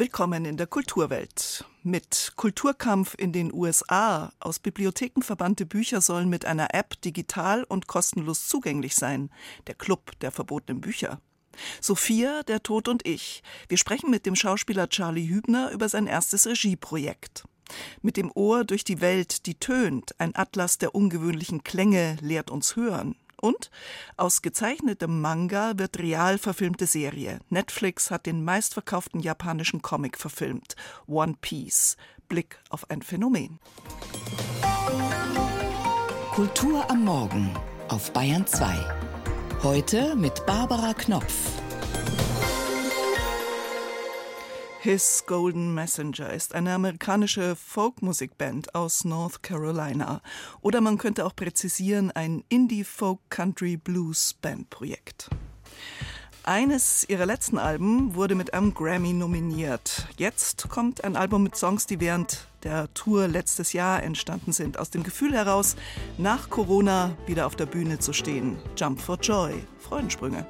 Willkommen in der Kulturwelt. Mit Kulturkampf in den USA aus Bibliotheken verbannte Bücher sollen mit einer App digital und kostenlos zugänglich sein. Der Club der verbotenen Bücher. Sophia, der Tod und ich. Wir sprechen mit dem Schauspieler Charlie Hübner über sein erstes Regieprojekt. Mit dem Ohr durch die Welt, die tönt, ein Atlas der ungewöhnlichen Klänge lehrt uns hören. Und aus gezeichnetem Manga wird real verfilmte Serie. Netflix hat den meistverkauften japanischen Comic verfilmt. One Piece. Blick auf ein Phänomen. Kultur am Morgen auf Bayern 2. Heute mit Barbara Knopf. His Golden Messenger ist eine amerikanische Folkmusikband aus North Carolina. Oder man könnte auch präzisieren, ein Indie-Folk-Country-Blues-Band-Projekt. Eines ihrer letzten Alben wurde mit einem Grammy nominiert. Jetzt kommt ein Album mit Songs, die während der Tour letztes Jahr entstanden sind. Aus dem Gefühl heraus, nach Corona wieder auf der Bühne zu stehen. Jump for Joy, Freudensprünge.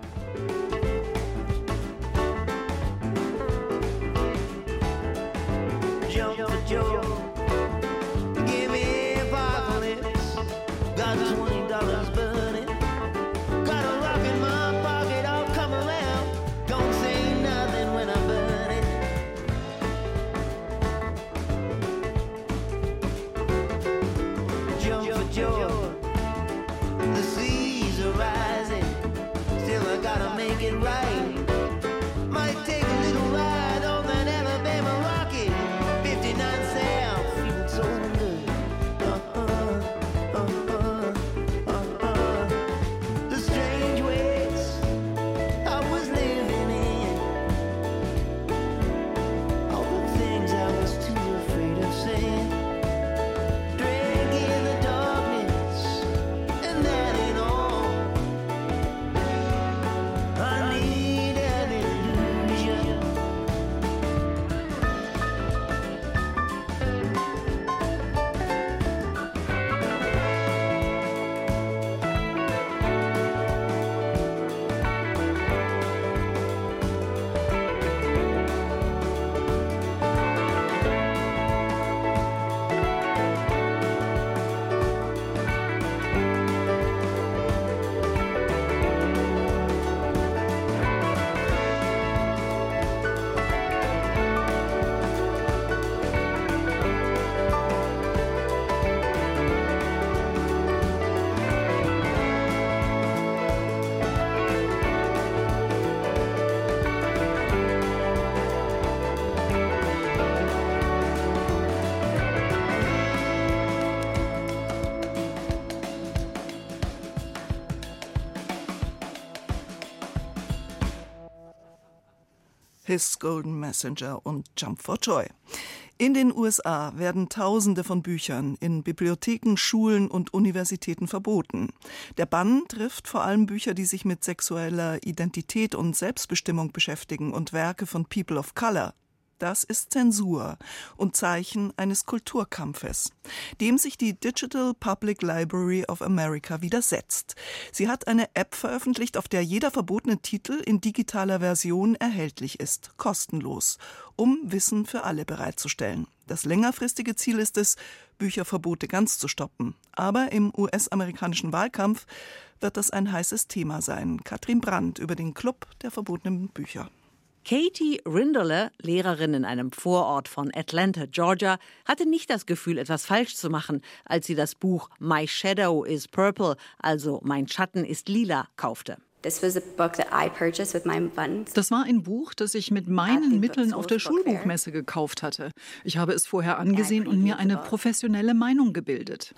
His Golden Messenger und Jump for Joy. In den USA werden Tausende von Büchern in Bibliotheken, Schulen und Universitäten verboten. Der Bann trifft vor allem Bücher, die sich mit sexueller Identität und Selbstbestimmung beschäftigen und Werke von People of Color, das ist Zensur und Zeichen eines Kulturkampfes, dem sich die Digital Public Library of America widersetzt. Sie hat eine App veröffentlicht, auf der jeder verbotene Titel in digitaler Version erhältlich ist, kostenlos, um Wissen für alle bereitzustellen. Das längerfristige Ziel ist es, Bücherverbote ganz zu stoppen. Aber im US-amerikanischen Wahlkampf wird das ein heißes Thema sein. Katrin Brandt über den Club der verbotenen Bücher. Katie Rindler, Lehrerin in einem Vorort von Atlanta, Georgia, hatte nicht das Gefühl, etwas falsch zu machen, als sie das Buch My Shadow is Purple, also Mein Schatten ist lila, kaufte. Das war ein Buch, das ich mit meinen Mitteln auf der Schulbuchmesse gekauft hatte. Ich habe es vorher angesehen und mir eine professionelle Meinung gebildet.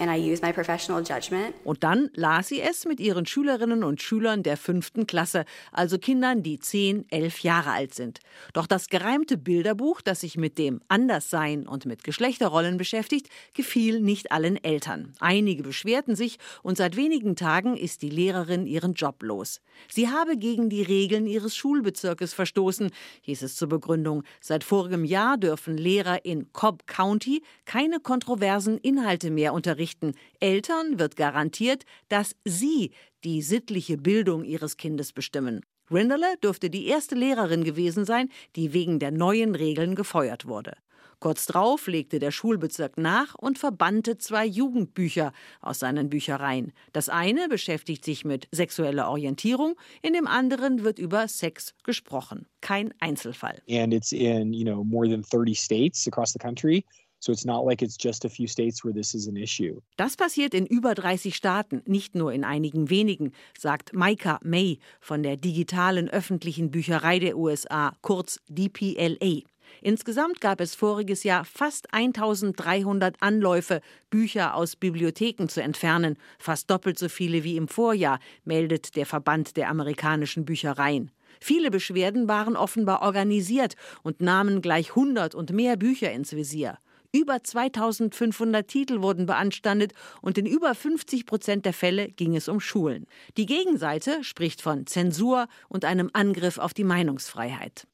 Und dann las sie es mit ihren Schülerinnen und Schülern der fünften Klasse, also Kindern, die zehn, elf Jahre alt sind. Doch das gereimte Bilderbuch, das sich mit dem Anderssein und mit Geschlechterrollen beschäftigt, gefiel nicht allen Eltern. Einige beschwerten sich und seit wenigen Tagen ist die Lehrerin ihren Job los. Sie habe gegen die Regeln ihres Schulbezirkes verstoßen, hieß es zur Begründung. Seit vorigem Jahr dürfen Lehrer in Cobb County keine kontroversen Inhalte mehr unterrichten. Eltern wird garantiert, dass sie die sittliche Bildung ihres Kindes bestimmen. Rinderle dürfte die erste Lehrerin gewesen sein, die wegen der neuen Regeln gefeuert wurde. Kurz darauf legte der Schulbezirk nach und verbannte zwei Jugendbücher aus seinen Büchereien. Das eine beschäftigt sich mit sexueller Orientierung, in dem anderen wird über Sex gesprochen. Kein Einzelfall. And it's in, you know, more than 30 states across the country. So it's not like it's just a few states where this is an issue. Das passiert in über 30 Staaten, nicht nur in einigen wenigen, sagt Micah May von der digitalen öffentlichen Bücherei der USA, kurz DPLA. Insgesamt gab es voriges Jahr fast 1300 Anläufe, Bücher aus Bibliotheken zu entfernen, fast doppelt so viele wie im Vorjahr, meldet der Verband der amerikanischen Büchereien. Viele Beschwerden waren offenbar organisiert und nahmen gleich 100 und mehr Bücher ins Visier. Über 2500 Titel wurden beanstandet und in über 50 Prozent der Fälle ging es um Schulen. Die Gegenseite spricht von Zensur und einem Angriff auf die Meinungsfreiheit.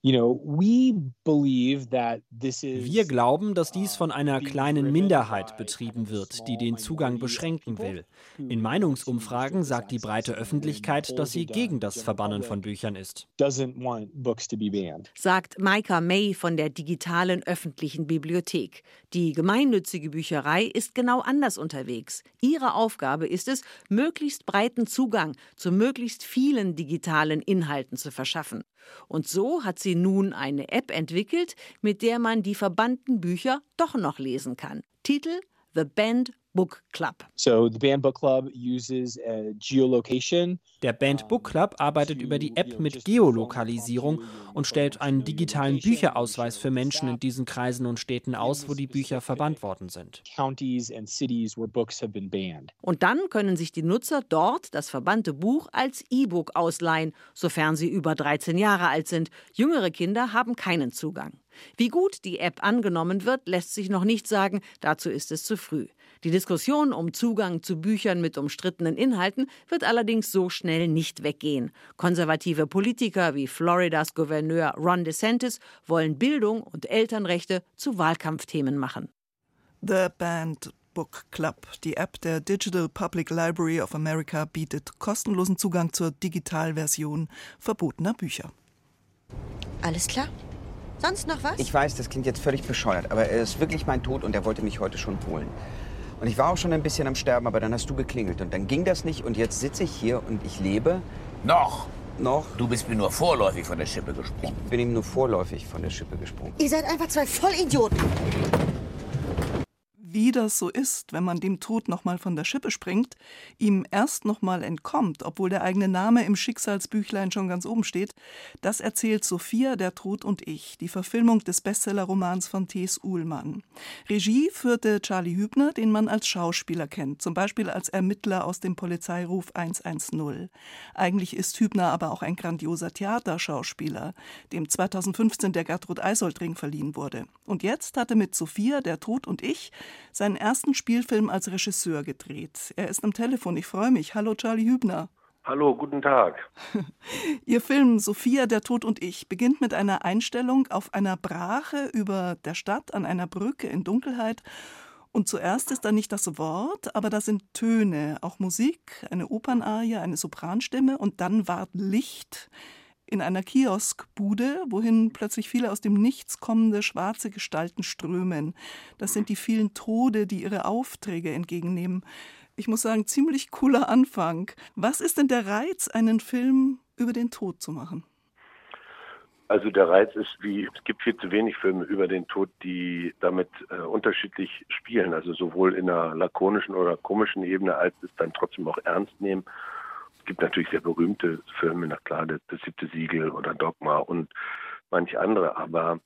Wir glauben, dass dies von einer kleinen Minderheit betrieben wird, die den Zugang beschränken will. In Meinungsumfragen sagt die breite Öffentlichkeit, dass sie gegen das Verbannen von Büchern ist. Sagt Micah May von der digitalen öffentlichen Bibliothek. Die gemeinnützige Bücherei ist genau anders unterwegs. Ihre Aufgabe ist es, möglichst breiten Zugang zu möglichst vielen digitalen Inhalten zu verschaffen. Und so hat sie nun eine App entwickelt, mit der man die verbannten Bücher doch noch lesen kann. Titel The Band Book Club. So the Band Book Club uses a geolocation. Der Band Book Club arbeitet über die App mit Geolokalisierung und stellt einen digitalen Bücherausweis für Menschen in diesen Kreisen und Städten aus, wo die Bücher verbannt worden sind. Und dann können sich die Nutzer dort das verbannte Buch als E-Book ausleihen, sofern sie über 13 Jahre alt sind. Jüngere Kinder haben keinen Zugang. Wie gut die App angenommen wird, lässt sich noch nicht sagen, dazu ist es zu früh. Die Diskussion um Zugang zu Büchern mit umstrittenen Inhalten wird allerdings so schnell nicht weggehen. Konservative Politiker wie Floridas Gouverneur Ron DeSantis wollen Bildung und Elternrechte zu Wahlkampfthemen machen. The Band Book Club, die App der Digital Public Library of America, bietet kostenlosen Zugang zur Digitalversion verbotener Bücher. Alles klar? Sonst noch was? Ich weiß, das klingt jetzt völlig bescheuert, aber er ist wirklich mein Tod und er wollte mich heute schon holen. Und ich war auch schon ein bisschen am Sterben, aber dann hast du geklingelt und dann ging das nicht und jetzt sitze ich hier und ich lebe. Noch? Noch? Du bist mir nur vorläufig von der Schippe gesprungen. Ich bin ihm nur vorläufig von der Schippe gesprungen. Ihr seid einfach zwei Vollidioten wie das so ist, wenn man dem Tod nochmal von der Schippe springt, ihm erst nochmal entkommt, obwohl der eigene Name im Schicksalsbüchlein schon ganz oben steht, das erzählt Sophia, der Tod und ich, die Verfilmung des Bestsellerromans von T.S. Uhlmann. Regie führte Charlie Hübner, den man als Schauspieler kennt, zum Beispiel als Ermittler aus dem Polizeiruf 110. Eigentlich ist Hübner aber auch ein grandioser Theaterschauspieler, dem 2015 der Gertrud Eisoldring verliehen wurde. Und jetzt hatte mit Sophia, der Tod und ich seinen ersten Spielfilm als Regisseur gedreht. Er ist am Telefon. Ich freue mich. Hallo Charlie Hübner. Hallo, guten Tag. Ihr Film Sophia, der Tod und ich beginnt mit einer Einstellung auf einer Brache über der Stadt an einer Brücke in Dunkelheit. Und zuerst ist da nicht das Wort, aber da sind Töne, auch Musik, eine Opernarie, eine Sopranstimme und dann ward Licht in einer Kioskbude, wohin plötzlich viele aus dem Nichts kommende schwarze Gestalten strömen. Das sind die vielen Tode, die ihre Aufträge entgegennehmen. Ich muss sagen, ziemlich cooler Anfang. Was ist denn der Reiz, einen Film über den Tod zu machen? Also der Reiz ist, wie es gibt viel zu wenig Filme über den Tod, die damit äh, unterschiedlich spielen. Also sowohl in einer lakonischen oder komischen Ebene als es dann trotzdem auch ernst nehmen gibt natürlich sehr berühmte Filme, na klar, das, siebte Siegel oder Dogma und manche andere, aber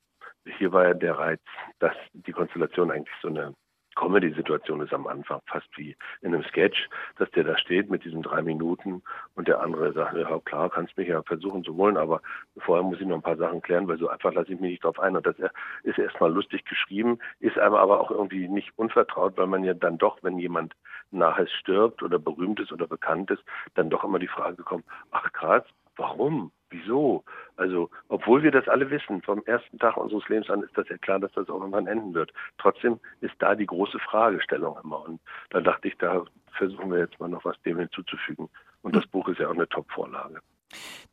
hier war ja der Reiz, dass die Konstellation eigentlich so eine Comedy-Situation ist am Anfang, fast wie in einem Sketch, dass der da steht mit diesen drei Minuten und der andere sagt, ja klar, kannst mich ja versuchen zu holen, aber vorher muss ich noch ein paar Sachen klären, weil so einfach lasse ich mich nicht drauf ein. Und das ist erstmal lustig geschrieben, ist einem aber auch irgendwie nicht unvertraut, weil man ja dann doch, wenn jemand nachher stirbt oder berühmt ist oder bekannt ist, dann doch immer die Frage kommt, ach krass, warum? Wieso? Also, obwohl wir das alle wissen, vom ersten Tag unseres Lebens an ist das ja klar, dass das auch irgendwann enden wird. Trotzdem ist da die große Fragestellung immer. Und da dachte ich, da versuchen wir jetzt mal noch was dem hinzuzufügen. Und das Buch ist ja auch eine Top-Vorlage.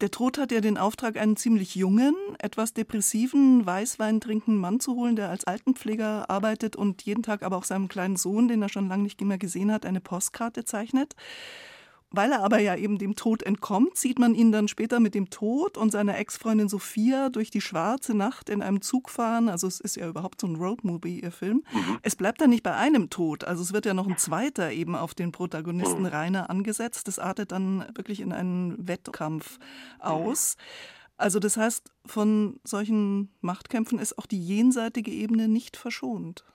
Der Tod hat ja den Auftrag, einen ziemlich jungen, etwas depressiven, Weißwein trinkenden Mann zu holen, der als Altenpfleger arbeitet und jeden Tag aber auch seinem kleinen Sohn, den er schon lange nicht mehr gesehen hat, eine Postkarte zeichnet. Weil er aber ja eben dem Tod entkommt, sieht man ihn dann später mit dem Tod und seiner Ex-Freundin Sophia durch die schwarze Nacht in einem Zug fahren. Also es ist ja überhaupt so ein Roadmovie, ihr Film. Mhm. Es bleibt dann nicht bei einem Tod. Also es wird ja noch ein zweiter eben auf den Protagonisten mhm. Rainer angesetzt. Das artet dann wirklich in einen Wettkampf aus. Also das heißt, von solchen Machtkämpfen ist auch die jenseitige Ebene nicht verschont.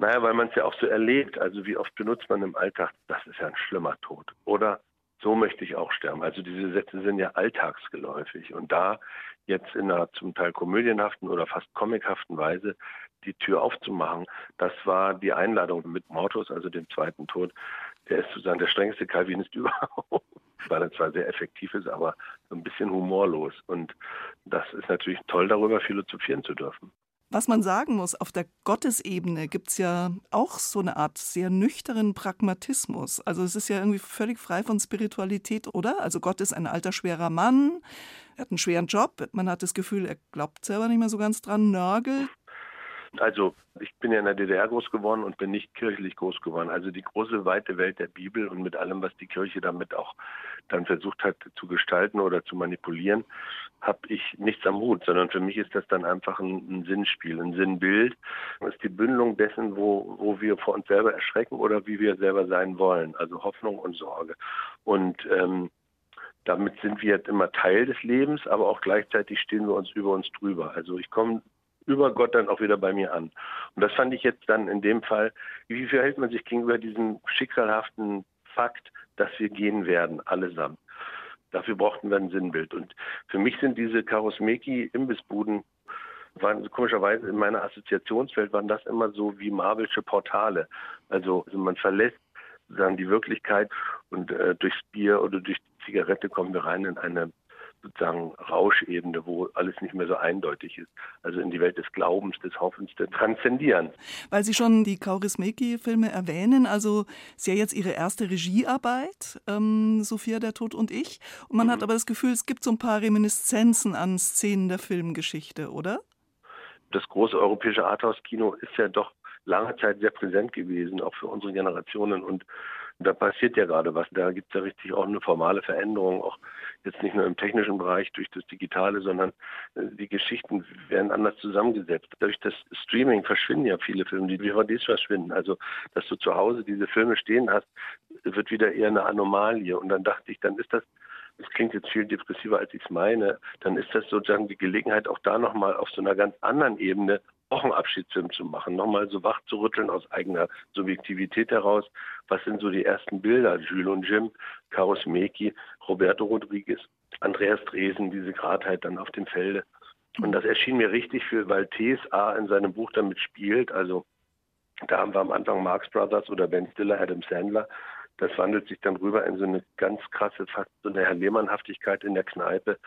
Naja, weil man es ja auch so erlebt. Also wie oft benutzt man im Alltag, das ist ja ein schlimmer Tod. Oder so möchte ich auch sterben. Also diese Sätze sind ja alltagsgeläufig. Und da jetzt in einer zum Teil komödienhaften oder fast comichaften Weise die Tür aufzumachen, das war die Einladung mit Mortus, also dem zweiten Tod. Der ist sozusagen der strengste Calvinist überhaupt. Weil er zwar sehr effektiv ist, aber ein bisschen humorlos. Und das ist natürlich toll, darüber philosophieren zu dürfen. Was man sagen muss, auf der Gottesebene gibt es ja auch so eine Art sehr nüchternen Pragmatismus. Also es ist ja irgendwie völlig frei von Spiritualität, oder? Also Gott ist ein alter, schwerer Mann, er hat einen schweren Job, man hat das Gefühl, er glaubt selber nicht mehr so ganz dran, nörgelt. Also ich bin ja in der DDR groß geworden und bin nicht kirchlich groß geworden. Also die große weite Welt der Bibel und mit allem, was die Kirche damit auch dann versucht hat zu gestalten oder zu manipulieren, habe ich nichts am Hut, sondern für mich ist das dann einfach ein, ein Sinnspiel, ein Sinnbild. Das ist die Bündelung dessen, wo, wo wir vor uns selber erschrecken oder wie wir selber sein wollen. Also Hoffnung und Sorge. Und ähm, damit sind wir jetzt immer Teil des Lebens, aber auch gleichzeitig stehen wir uns über uns drüber. Also ich komme über Gott dann auch wieder bei mir an. Und das fand ich jetzt dann in dem Fall, wie verhält man sich gegenüber diesem schicksalhaften Fakt, dass wir gehen werden, allesamt. Dafür brauchten wir ein Sinnbild. Und für mich sind diese Karusmeki-Imbissbuden, waren komischerweise in meiner Assoziationswelt, waren das immer so wie Marvelsche Portale. Also, also man verlässt sozusagen die Wirklichkeit und äh, durchs Bier oder durch die Zigarette kommen wir rein in eine sozusagen Rauschebene, wo alles nicht mehr so eindeutig ist. Also in die Welt des Glaubens, des Hoffens, des Transzendierens. Weil Sie schon die Kaurismäki-Filme erwähnen, also ist ja jetzt Ihre erste Regiearbeit, ähm, Sophia, der Tod und ich. Und man mhm. hat aber das Gefühl, es gibt so ein paar Reminiszenzen an Szenen der Filmgeschichte, oder? Das große europäische Arthouse-Kino ist ja doch lange Zeit sehr präsent gewesen, auch für unsere Generationen. Und da passiert ja gerade was. Da gibt es ja richtig auch eine formale Veränderung, auch jetzt nicht nur im technischen Bereich durch das Digitale, sondern äh, die Geschichten werden anders zusammengesetzt. Durch das Streaming verschwinden ja viele Filme, die DVDs verschwinden. Also, dass du zu Hause diese Filme stehen hast, wird wieder eher eine Anomalie. Und dann dachte ich, dann ist das das klingt jetzt viel depressiver, als ich es meine, dann ist das sozusagen die Gelegenheit, auch da nochmal auf so einer ganz anderen Ebene auch einen Abschiedsfilm zu machen, nochmal so wach zu rütteln aus eigener Subjektivität heraus. Was sind so die ersten Bilder? Jules und Jim, Carlos Meki, Roberto Rodriguez, Andreas Dresen, diese Gradheit dann auf dem Felde. Und das erschien mir richtig für, weil TSA in seinem Buch damit spielt. Also da haben wir am Anfang Marx Brothers oder Ben Stiller, Adam Sandler. Das wandelt sich dann rüber in so eine ganz krasse, fast so eine Herr Lehmann-Haftigkeit in der Kneipe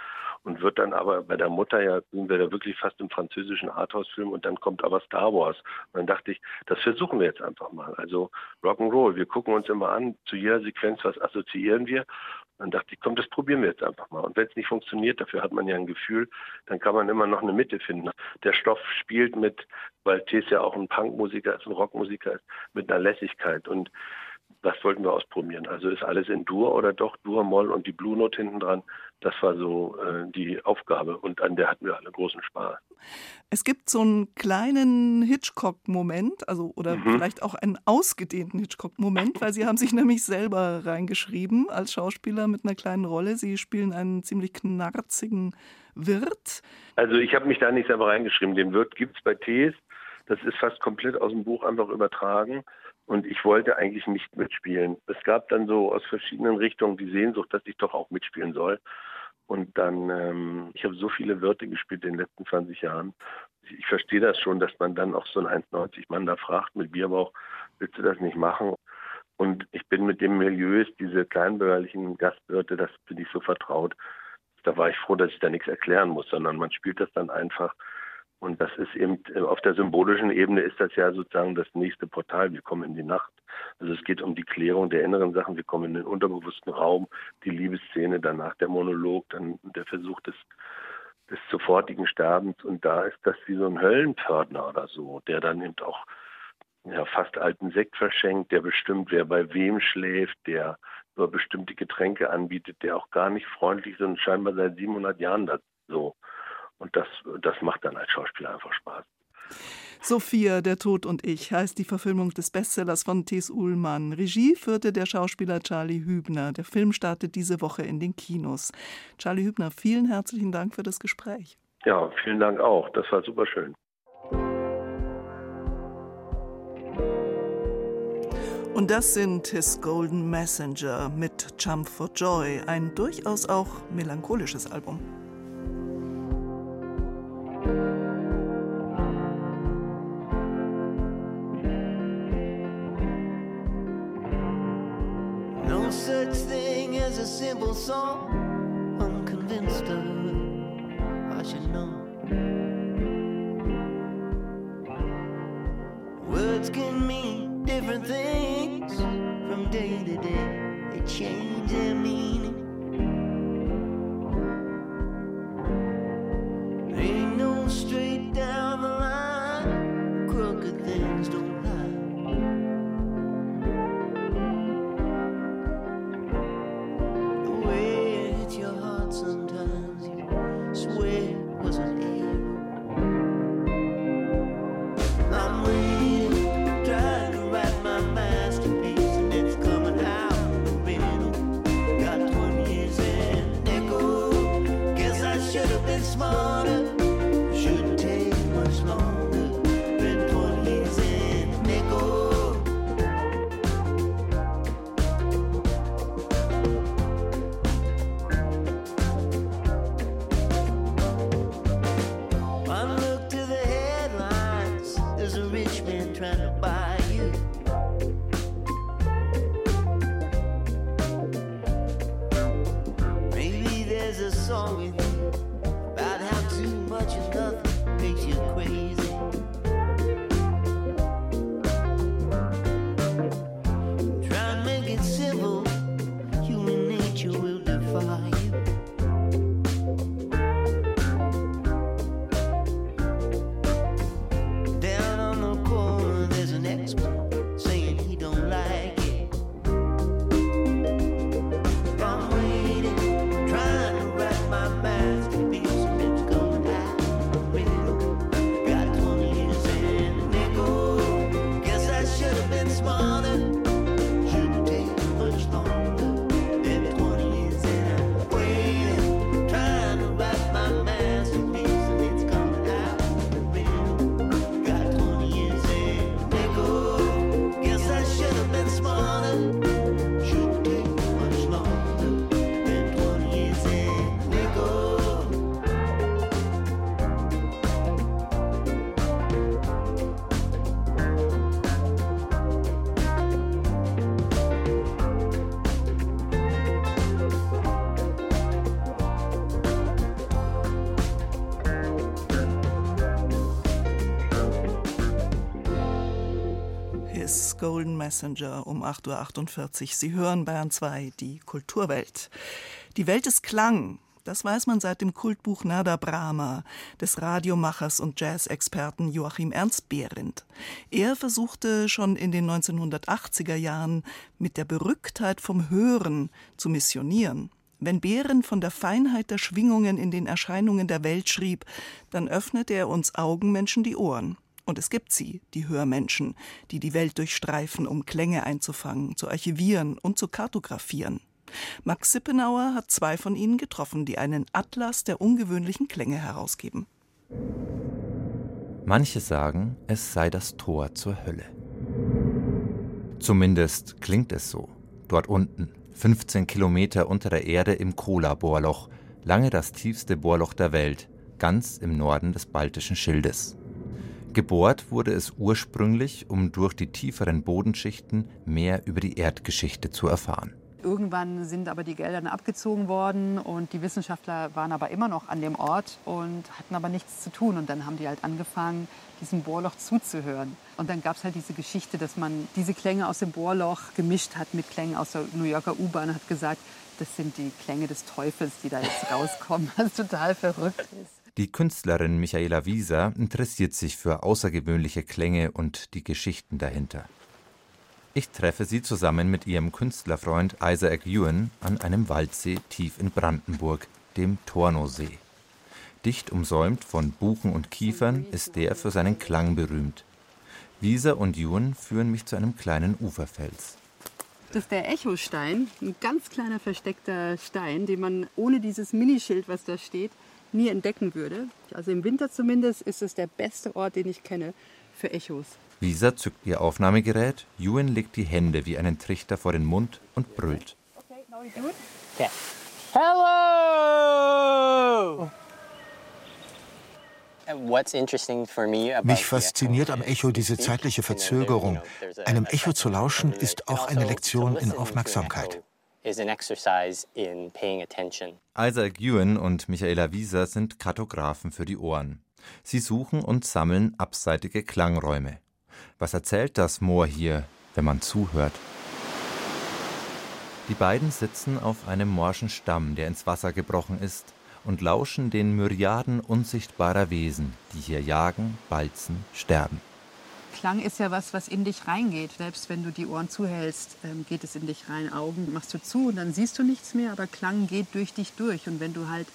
und wird dann aber bei der Mutter ja, sind wir da wirklich fast im französischen Arthouse-Film und dann kommt aber Star Wars. Und dann dachte ich, das versuchen wir jetzt einfach mal. Also Rock'n'Roll, wir gucken uns immer an, zu jeder Sequenz, was assoziieren wir. Dann dachte ich, komm, das probieren wir jetzt einfach mal. Und wenn es nicht funktioniert, dafür hat man ja ein Gefühl, dann kann man immer noch eine Mitte finden. Der Stoff spielt mit, weil Tess ja auch ein Punkmusiker ist, ein Rockmusiker ist, mit einer Lässigkeit. Und das wollten wir ausprobieren. Also ist alles in Dur oder doch Dur, Moll und die Blue Note hinten dran. Das war so äh, die Aufgabe und an der hatten wir alle großen Spaß. Es gibt so einen kleinen Hitchcock-Moment, also oder mhm. vielleicht auch einen ausgedehnten Hitchcock-Moment, weil Sie haben sich nämlich selber reingeschrieben als Schauspieler mit einer kleinen Rolle. Sie spielen einen ziemlich knarzigen Wirt. Also ich habe mich da nicht selber reingeschrieben. Den Wirt gibt es bei Tees. Das ist fast komplett aus dem Buch einfach übertragen. Und ich wollte eigentlich nicht mitspielen. Es gab dann so aus verschiedenen Richtungen die Sehnsucht, dass ich doch auch mitspielen soll. Und dann, ähm, ich habe so viele Wörter gespielt in den letzten 20 Jahren. Ich verstehe das schon, dass man dann auch so ein 1,90 Mann da fragt mit Bierbauch, willst du das nicht machen? Und ich bin mit dem Milieus, diese kleinbürgerlichen Gastwirte, das bin ich so vertraut. Da war ich froh, dass ich da nichts erklären muss, sondern man spielt das dann einfach Und das ist eben, äh, auf der symbolischen Ebene ist das ja sozusagen das nächste Portal. Wir kommen in die Nacht. Also es geht um die Klärung der inneren Sachen. Wir kommen in den unterbewussten Raum, die Liebesszene, danach der Monolog, dann der Versuch des, des sofortigen Sterbens. Und da ist das wie so ein Höllenpförtner oder so, der dann eben auch ja, fast alten Sekt verschenkt, der bestimmt, wer bei wem schläft, der nur bestimmte Getränke anbietet, der auch gar nicht freundlich ist und scheinbar seit 700 Jahren das so. Und das, das macht dann als Schauspieler einfach Spaß. Sophia, der Tod und ich heißt die Verfilmung des Bestsellers von T.S. Uhlmann. Regie führte der Schauspieler Charlie Hübner. Der Film startet diese Woche in den Kinos. Charlie Hübner, vielen herzlichen Dank für das Gespräch. Ja, vielen Dank auch. Das war super schön. Und das sind His Golden Messenger mit Jump for Joy, ein durchaus auch melancholisches Album. today. It changed their meaning. Golden Messenger um 8.48 Uhr. Sie hören Bayern 2, die Kulturwelt. Die Welt ist Klang. Das weiß man seit dem Kultbuch Nada Brahma des Radiomachers und Jazz-Experten Joachim Ernst Behrendt. Er versuchte schon in den 1980er Jahren mit der Berücktheit vom Hören zu missionieren. Wenn Behrendt von der Feinheit der Schwingungen in den Erscheinungen der Welt schrieb, dann öffnete er uns Augenmenschen die Ohren. Und es gibt sie, die Hörmenschen, die die Welt durchstreifen, um Klänge einzufangen, zu archivieren und zu kartografieren. Max Sippenauer hat zwei von ihnen getroffen, die einen Atlas der ungewöhnlichen Klänge herausgeben. Manche sagen, es sei das Tor zur Hölle. Zumindest klingt es so. Dort unten, 15 Kilometer unter der Erde im Kola-Bohrloch, lange das tiefste Bohrloch der Welt, ganz im Norden des Baltischen Schildes. Gebohrt wurde es ursprünglich, um durch die tieferen Bodenschichten mehr über die Erdgeschichte zu erfahren. Irgendwann sind aber die Gelder abgezogen worden und die Wissenschaftler waren aber immer noch an dem Ort und hatten aber nichts zu tun. Und dann haben die halt angefangen, diesem Bohrloch zuzuhören. Und dann gab es halt diese Geschichte, dass man diese Klänge aus dem Bohrloch gemischt hat mit Klängen aus der New Yorker U-Bahn und hat gesagt, das sind die Klänge des Teufels, die da jetzt rauskommen, was total verrückt ist. Die Künstlerin Michaela Wieser interessiert sich für außergewöhnliche Klänge und die Geschichten dahinter. Ich treffe sie zusammen mit ihrem Künstlerfreund Isaac Ewan an einem Waldsee tief in Brandenburg, dem Tornosee. Dicht umsäumt von Buchen und Kiefern ist der für seinen Klang berühmt. Wieser und Ewan führen mich zu einem kleinen Uferfels. Das ist der Echostein, ein ganz kleiner versteckter Stein, den man ohne dieses Minischild, was da steht, nie entdecken würde. Also im Winter zumindest ist es der beste Ort, den ich kenne für Echos. Wieser zückt ihr Aufnahmegerät, Ewan legt die Hände wie einen Trichter vor den Mund und brüllt. Okay. Hello! Mich fasziniert am Echo diese zeitliche Verzögerung. Einem Echo zu lauschen ist auch eine Lektion in Aufmerksamkeit. Isaac Ewan und Michaela Wieser sind Kartografen für die Ohren. Sie suchen und sammeln abseitige Klangräume. Was erzählt das Moor hier, wenn man zuhört? Die beiden sitzen auf einem morschen Stamm, der ins Wasser gebrochen ist, und lauschen den Myriaden unsichtbarer Wesen, die hier jagen, balzen, sterben. Klang ist ja was, was in dich reingeht. Selbst wenn du die Ohren zuhältst, ähm, geht es in dich rein. Augen machst du zu und dann siehst du nichts mehr, aber Klang geht durch dich durch. Und wenn du halt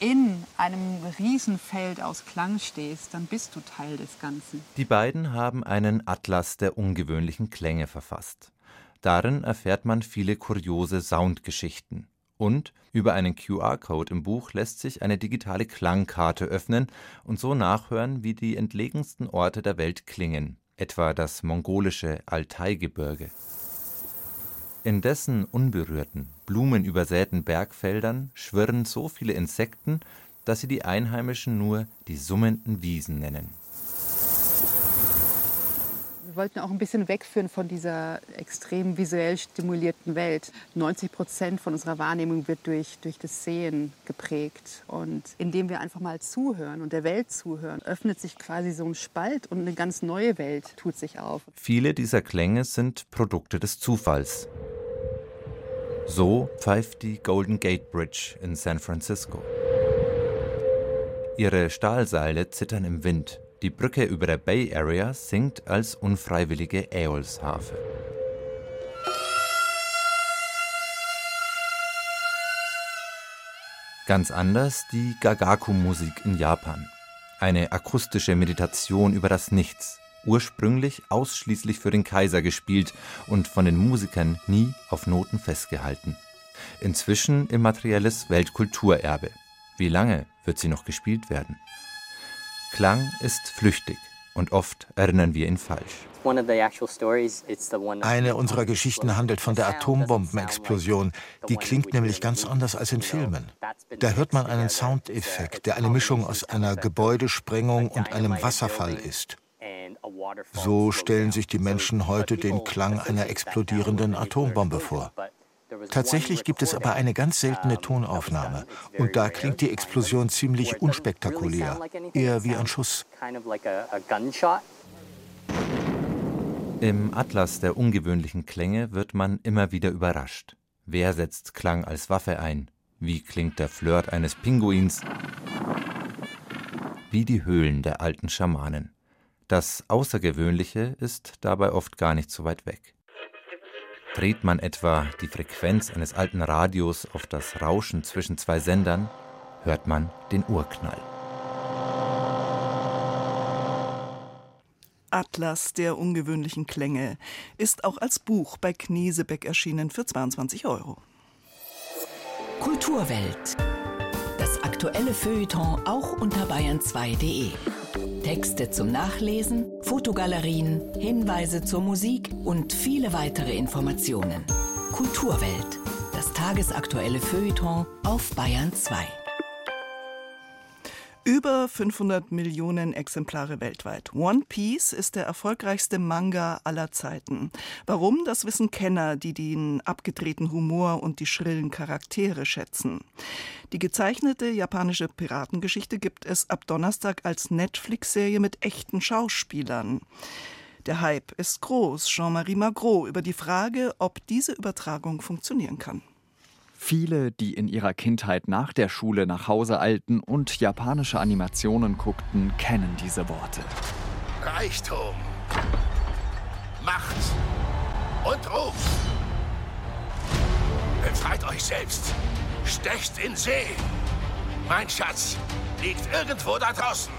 in einem Riesenfeld aus Klang stehst, dann bist du Teil des Ganzen. Die beiden haben einen Atlas der ungewöhnlichen Klänge verfasst. Darin erfährt man viele kuriose Soundgeschichten. Und über einen QR-Code im Buch lässt sich eine digitale Klangkarte öffnen und so nachhören, wie die entlegensten Orte der Welt klingen, etwa das mongolische Altaigebirge. In dessen unberührten, blumenübersäten Bergfeldern schwirren so viele Insekten, dass sie die Einheimischen nur die summenden Wiesen nennen. Wir wollten auch ein bisschen wegführen von dieser extrem visuell stimulierten Welt. 90 Prozent von unserer Wahrnehmung wird durch, durch das Sehen geprägt. Und indem wir einfach mal zuhören und der Welt zuhören, öffnet sich quasi so ein Spalt und eine ganz neue Welt tut sich auf. Viele dieser Klänge sind Produkte des Zufalls. So pfeift die Golden Gate Bridge in San Francisco. Ihre Stahlseile zittern im Wind. Die Brücke über der Bay Area singt als unfreiwillige Äolsharfe. Ganz anders die Gagaku-Musik in Japan. Eine akustische Meditation über das Nichts, ursprünglich ausschließlich für den Kaiser gespielt und von den Musikern nie auf Noten festgehalten. Inzwischen immaterielles Weltkulturerbe. Wie lange wird sie noch gespielt werden? Klang ist flüchtig und oft erinnern wir ihn falsch. Eine unserer Geschichten handelt von der Atombombenexplosion. Die klingt nämlich ganz anders als in Filmen. Da hört man einen Soundeffekt, der eine Mischung aus einer Gebäudesprengung und einem Wasserfall ist. So stellen sich die Menschen heute den Klang einer explodierenden Atombombe vor. Tatsächlich gibt es aber eine ganz seltene Tonaufnahme. Und da klingt die Explosion ziemlich unspektakulär, eher wie ein Schuss. Im Atlas der ungewöhnlichen Klänge wird man immer wieder überrascht. Wer setzt Klang als Waffe ein? Wie klingt der Flirt eines Pinguins? Wie die Höhlen der alten Schamanen. Das Außergewöhnliche ist dabei oft gar nicht so weit weg. Dreht man etwa die Frequenz eines alten Radios auf das Rauschen zwischen zwei Sendern, hört man den Urknall. Atlas der ungewöhnlichen Klänge ist auch als Buch bei Knesebeck erschienen für 22 Euro. Kulturwelt. Das aktuelle Feuilleton auch unter bayern2.de. Texte zum Nachlesen, Fotogalerien, Hinweise zur Musik und viele weitere Informationen. Kulturwelt. Das tagesaktuelle Feuilleton auf Bayern 2. Über 500 Millionen Exemplare weltweit. One Piece ist der erfolgreichste Manga aller Zeiten. Warum? Das wissen Kenner, die den abgedrehten Humor und die schrillen Charaktere schätzen. Die gezeichnete japanische Piratengeschichte gibt es ab Donnerstag als Netflix-Serie mit echten Schauspielern. Der Hype ist groß. Jean-Marie Magro über die Frage, ob diese Übertragung funktionieren kann. Viele, die in ihrer Kindheit nach der Schule nach Hause eilten und japanische Animationen guckten, kennen diese Worte. Reichtum, Macht und Ruf. Befreit euch selbst. Stecht in See. Mein Schatz liegt irgendwo da draußen.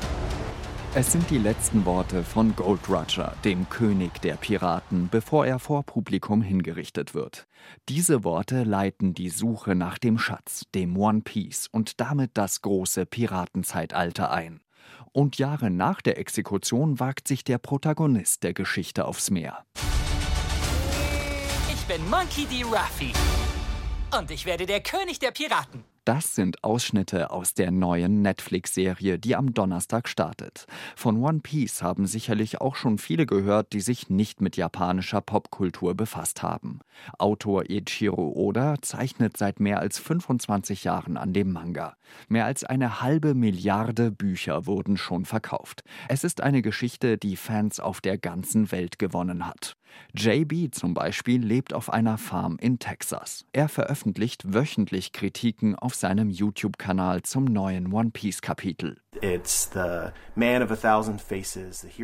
Es sind die letzten Worte von Gold Roger, dem König der Piraten, bevor er vor Publikum hingerichtet wird. Diese Worte leiten die Suche nach dem Schatz, dem One Piece und damit das große Piratenzeitalter ein. Und Jahre nach der Exekution wagt sich der Protagonist der Geschichte aufs Meer. Ich bin Monkey D. Ruffy. Und ich werde der König der Piraten. Das sind Ausschnitte aus der neuen Netflix-Serie, die am Donnerstag startet. Von One Piece haben sicherlich auch schon viele gehört, die sich nicht mit japanischer Popkultur befasst haben. Autor Eiichiro Oda zeichnet seit mehr als 25 Jahren an dem Manga. Mehr als eine halbe Milliarde Bücher wurden schon verkauft. Es ist eine Geschichte, die Fans auf der ganzen Welt gewonnen hat. JB zum Beispiel lebt auf einer Farm in Texas. Er veröffentlicht wöchentlich Kritiken auf seinem YouTube-Kanal zum neuen One Piece-Kapitel.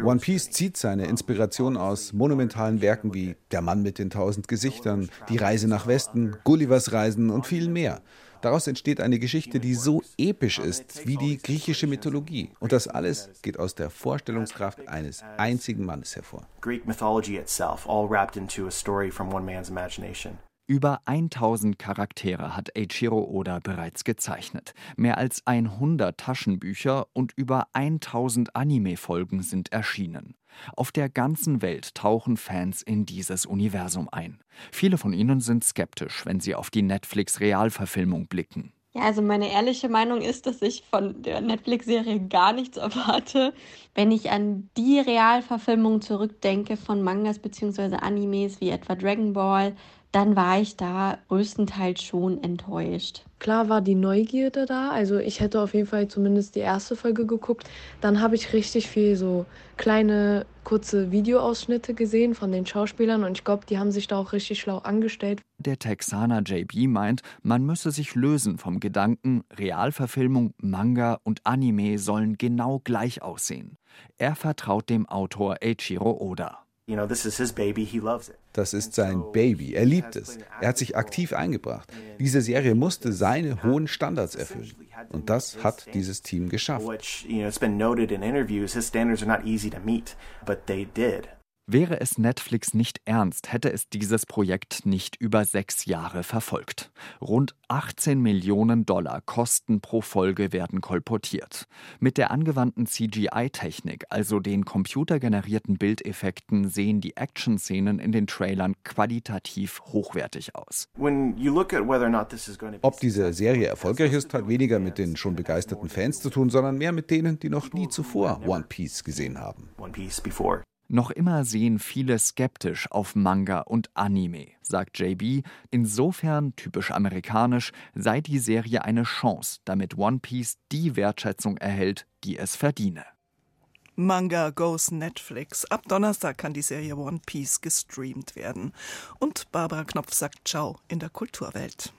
One Piece zieht seine Inspiration aus monumentalen Werken wie Der Mann mit den tausend Gesichtern, Die Reise nach Westen, Gullivers Reisen und viel mehr. Daraus entsteht eine Geschichte, die so episch ist wie die griechische Mythologie. Und das alles geht aus der Vorstellungskraft eines einzigen Mannes hervor. Greek mythology itself, all wrapped into a story from one man's imagination. Über 1000 Charaktere hat Eiichiro Oda bereits gezeichnet. Mehr als 100 Taschenbücher und über 1000 Anime-Folgen sind erschienen. Auf der ganzen Welt tauchen Fans in dieses Universum ein. Viele von ihnen sind skeptisch, wenn sie auf die Netflix-Realverfilmung blicken. Ja, also meine ehrliche Meinung ist, dass ich von der Netflix-Serie gar nichts erwarte. Wenn ich an die Realverfilmung zurückdenke von Mangas bzw. Animes wie etwa Dragon Ball, dann war ich da größtenteils schon enttäuscht. Klar war die Neugierde da, also ich hätte auf jeden Fall zumindest die erste Folge geguckt. Dann habe ich richtig viel so kleine, kurze Videoausschnitte gesehen von den Schauspielern und ich glaube, die haben sich da auch richtig schlau angestellt. Der Texaner JB meint, man müsse sich lösen vom Gedanken, Realverfilmung, Manga und Anime sollen genau gleich aussehen. Er vertraut dem Autor Eiichiro Oda. Das ist sein Baby. Er liebt es. Er hat sich aktiv eingebracht. Diese Serie musste seine hohen Standards erfüllen. Und das hat dieses Team geschafft. Wäre es Netflix nicht ernst, hätte es dieses Projekt nicht über sechs Jahre verfolgt. Rund 18 Millionen Dollar Kosten pro Folge werden kolportiert. Mit der angewandten CGI-Technik, also den computergenerierten Bildeffekten, sehen die Action-Szenen in den Trailern qualitativ hochwertig aus. Ob diese Serie erfolgreich ist, hat weniger mit den schon begeisterten Fans zu tun, sondern mehr mit denen, die noch nie zuvor One Piece gesehen haben. Noch immer sehen viele skeptisch auf Manga und Anime, sagt JB. Insofern, typisch amerikanisch, sei die Serie eine Chance, damit One Piece die Wertschätzung erhält, die es verdiene. Manga Goes Netflix. Ab Donnerstag kann die Serie One Piece gestreamt werden. Und Barbara Knopf sagt Ciao in der Kulturwelt.